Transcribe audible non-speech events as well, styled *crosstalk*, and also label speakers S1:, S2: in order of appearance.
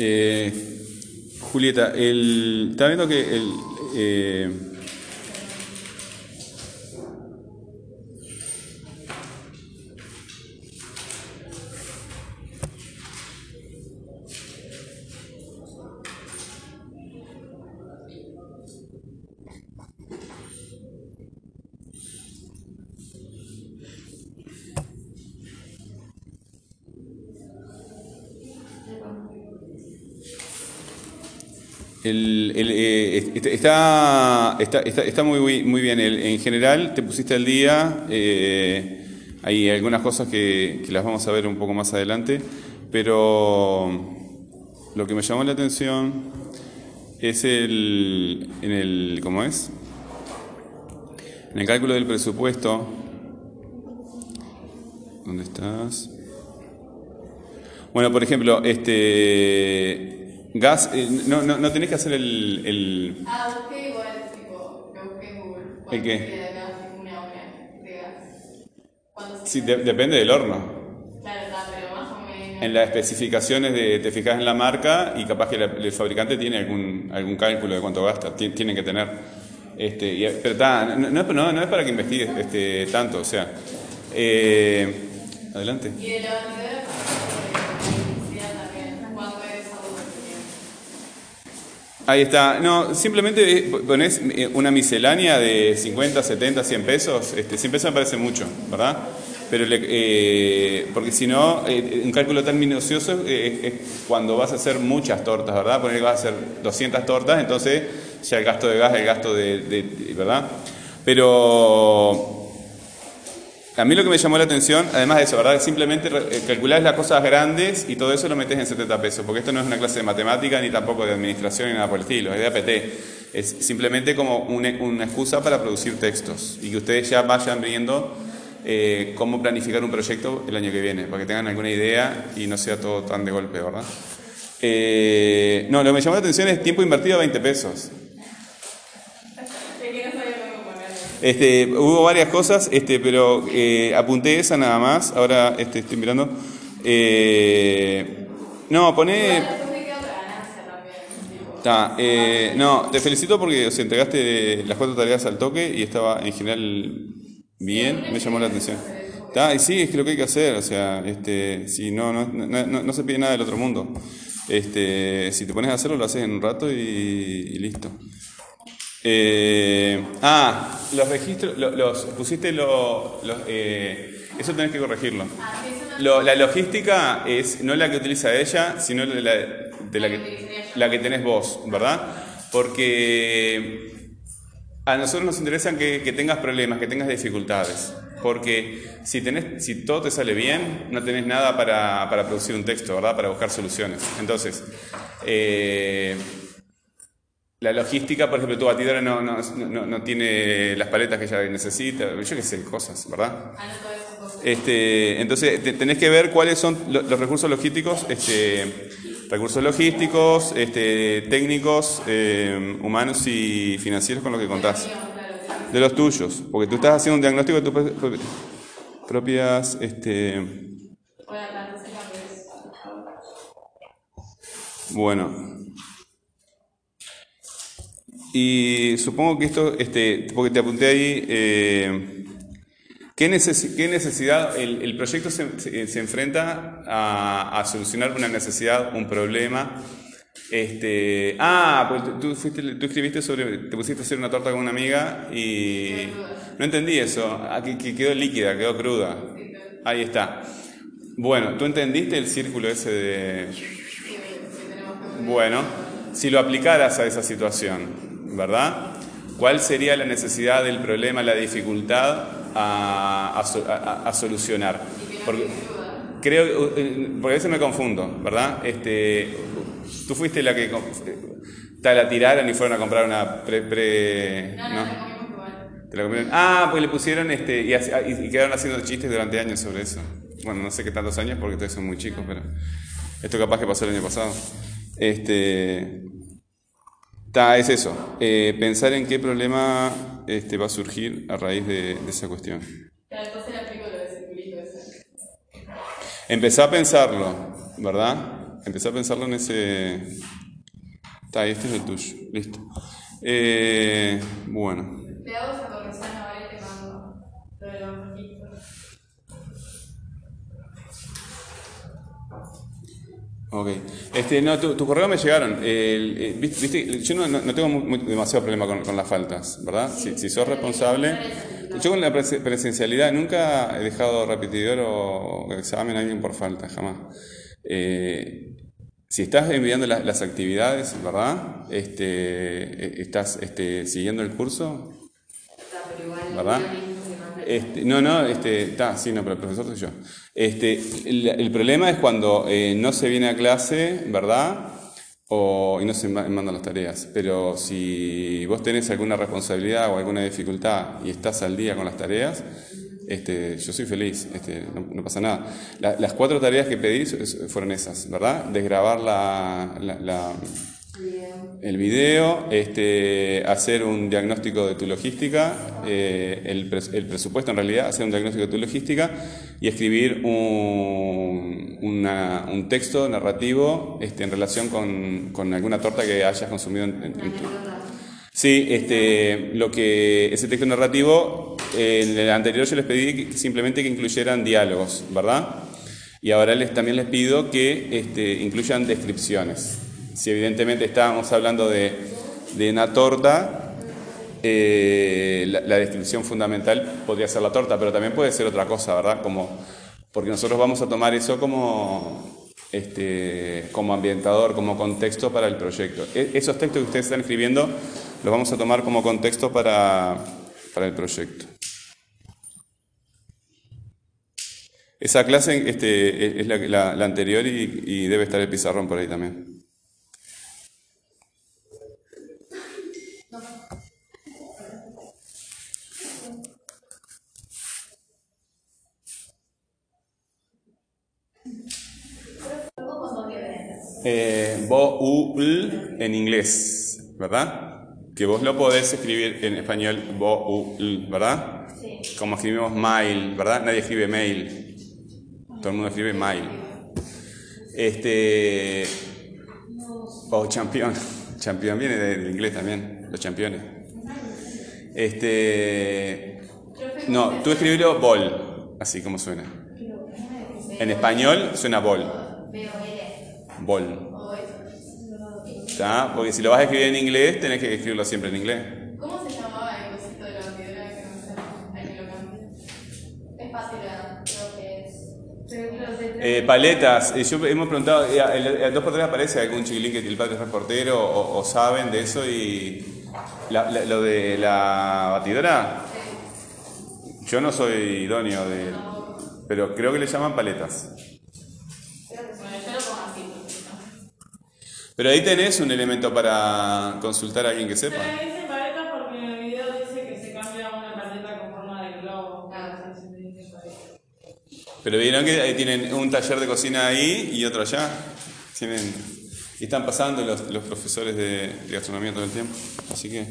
S1: Eh, Julieta, el, está viendo que el, eh, El, eh, está, está, está, está, muy, muy bien. El, en general, te pusiste al día. Eh, hay algunas cosas que, que, las vamos a ver un poco más adelante. Pero lo que me llamó la atención es el. En el ¿Cómo es? En el cálculo del presupuesto. ¿Dónde estás? Bueno, por ejemplo, este Gas, eh, no, no, no, tenés que hacer el. el...
S2: Ah, busqué igual, tipo, lo busqué en Google.
S1: ¿El qué?
S2: Una hora de gas.
S1: Sí, de, depende del horno.
S2: Claro, está, pero más o menos.
S1: En las especificaciones de, te fijas en la marca y capaz que la, el fabricante tiene algún, algún cálculo de cuánto gasta, tienen que tener. Este, y, pero está, no, no, no, es para que investigues este, tanto, o sea. Eh, adelante.
S2: Y de la
S1: Ahí está. No, simplemente pones una miscelánea de 50, 70, 100 pesos. Este, 100 pesos me parece mucho, ¿verdad? Pero eh, porque si no, eh, un cálculo tan minucioso eh, es cuando vas a hacer muchas tortas, ¿verdad? Poner que vas a hacer 200 tortas, entonces ya el gasto de gas, el gasto de ¿verdad? Pero a mí lo que me llamó la atención, además de eso, ¿verdad? Simplemente eh, calcular las cosas grandes y todo eso lo metes en 70 pesos, porque esto no es una clase de matemática ni tampoco de administración ni nada por el estilo, es de APT. Es simplemente como una, una excusa para producir textos y que ustedes ya vayan viendo eh, cómo planificar un proyecto el año que viene, para que tengan alguna idea y no sea todo tan de golpe, ¿verdad? Eh, no, lo que me llamó la atención es tiempo invertido a 20 pesos. Este, hubo varias cosas, este, pero eh, apunté esa nada más. Ahora este, estoy mirando. Eh, no, poné. Ta, eh, no, te felicito porque o sea, entregaste las cuatro tareas al toque y estaba en general bien, me llamó la atención. Ta, y sí, es que lo que hay que hacer, o sea, este, si no, no, no, no se pide nada del otro mundo. Este, si te pones a hacerlo, lo haces en un rato y, y listo. Eh, ah, los registros, los, los pusiste los, los eh, eso tenés que corregirlo. Lo, la logística es no la que utiliza ella, sino la, de la que, la que tenés vos, ¿verdad? Porque a nosotros nos interesa que, que tengas problemas, que tengas dificultades. Porque si, tenés, si todo te sale bien, no tenés nada para, para producir un texto, ¿verdad? Para buscar soluciones. Entonces, eh, la logística, por ejemplo, tu batidora no, no, no, no, tiene las paletas que ella necesita, yo qué sé, cosas, ¿verdad? Este, entonces, tenés que ver cuáles son los recursos logísticos, este, recursos logísticos, este, técnicos, eh, humanos y financieros con lo que contás. De los tuyos, porque tú estás haciendo un diagnóstico de tus propias... Este, bueno, y supongo que esto, este, porque te apunté ahí, eh, ¿qué, neces ¿qué, necesidad, el, el proyecto se, se, se enfrenta a, a, solucionar una necesidad, un problema? Este, ah, pues tú, fuiste, tú escribiste sobre, te pusiste a hacer una torta con una amiga y no entendí eso, ah, que, que quedó líquida, quedó cruda. Ahí está. Bueno, ¿tú entendiste el círculo ese de... Bueno, si lo aplicaras a esa situación, ¿verdad? ¿Cuál sería la necesidad del problema, la dificultad a, a, a solucionar? Porque, creo, porque a veces me confundo, ¿verdad? Este, tú fuiste la que tal la tiraron y fueron a comprar una pre... pre
S2: no, no, ¿no?
S1: ¿Te la comieron? Ah, pues le pusieron este y, y, quedaron haciendo chistes durante años sobre eso. Bueno, no sé qué tantos años porque ustedes son muy chicos, pero esto capaz que pasó el año pasado. Este, Ta, es eso, eh, pensar en qué problema este, va a surgir a raíz de, de esa cuestión.
S2: Entonces le aplico lo de circulito ese.
S1: Empezá a pensarlo, ¿verdad? empezá a pensarlo en ese... Ahí, este es el tuyo. Listo. Eh, bueno.
S2: Te hago esa corrección ahora y te mando lo de los registros.
S1: Ok. Este, no, tu, tu correo me llegaron. El- eh, viste, viste, yo no, no- tengo mu- mu- demasiado problema con, con las faltas, ¿verdad? Si, si sos responsable. Yo con la prese- presencialidad nunca he dejado repetidor o examen a alguien por falta, jamás. Eh, si estás enviando la- las actividades, ¿verdad? Este, eh, estás este, siguiendo el curso, ¿verdad? Este, no, no, este, está, sí, no, pero el profesor soy yo. Este, el, problema es cuando eh, no se viene a clase, ¿verdad? O, y no se ma- mandan las tareas. Pero si vos tenés alguna responsabilidad o alguna dificultad y estás al día con las tareas, este, yo soy feliz, este, no, no pasa nada. La- las cuatro tareas que pedí fueron esas, ¿verdad? Desgrabar la. El video, este, hacer un diagnóstico de tu logística, eh, el, pres- el presupuesto en realidad, hacer un diagnóstico de tu logística y escribir un, una- un texto narrativo este, en relación con, con alguna torta que hayas consumido en, en- en tu... Sí, este, lo que ese texto narrativo, eh, en el anterior yo les pedí que- simplemente que incluyeran diálogos, ¿verdad? Y ahora les, también les pido que este, incluyan descripciones. Si evidentemente estábamos hablando de, de una torta, eh, la, la descripción fundamental podría ser la torta, pero también puede ser otra cosa, ¿verdad? Como, porque nosotros vamos a tomar eso como, este, como ambientador, como contexto para el proyecto. E- esos textos que ustedes están escribiendo los vamos a tomar como contexto para, para el proyecto. Esa clase este, es la, anterior y debe estar el pizarrón por ahí también. Eh, bo, u, l en inglés, ¿verdad? Que vos lo podés escribir en español bo, u, l, ¿verdad?
S2: Sí.
S1: Como escribimos mail, ¿verdad? Nadie escribe mail. Todo el mundo escribe mail. Este. O champion. *laughs* Champion viene del inglés también, los championes. Este. No, tú escribirlo bol, así como suena. En español suena bol. ¿Está? Porque si lo vas a escribir en inglés, tenés que escribirlo siempre en inglés.
S2: ¿Cómo se llamaba el cosito de la batidora que no sé? Hay que lo cambie. Es fácil. Creo que es.
S1: Eh, paletas, eh, yo hemos preguntado, eh, el, el 2x3 aparece algún chiquilín que el padre es reportero o, o saben de eso y la- la- lo de la batidora, yo no soy idóneo de, pero creo que le llaman paletas. Pero ahí tenés un elemento para consultar a alguien que
S3: Se
S1: sepa.
S3: le dice paleta porque en el video dice que se cambia una paleta con forma de globo.
S2: Ah.
S3: Entonces se le dice paleta.
S1: Pero vieron que ahí tienen un taller de cocina ahí y otro allá. Tienen, y están pasando los, los profesores de, de gastronomía todo el tiempo. Así que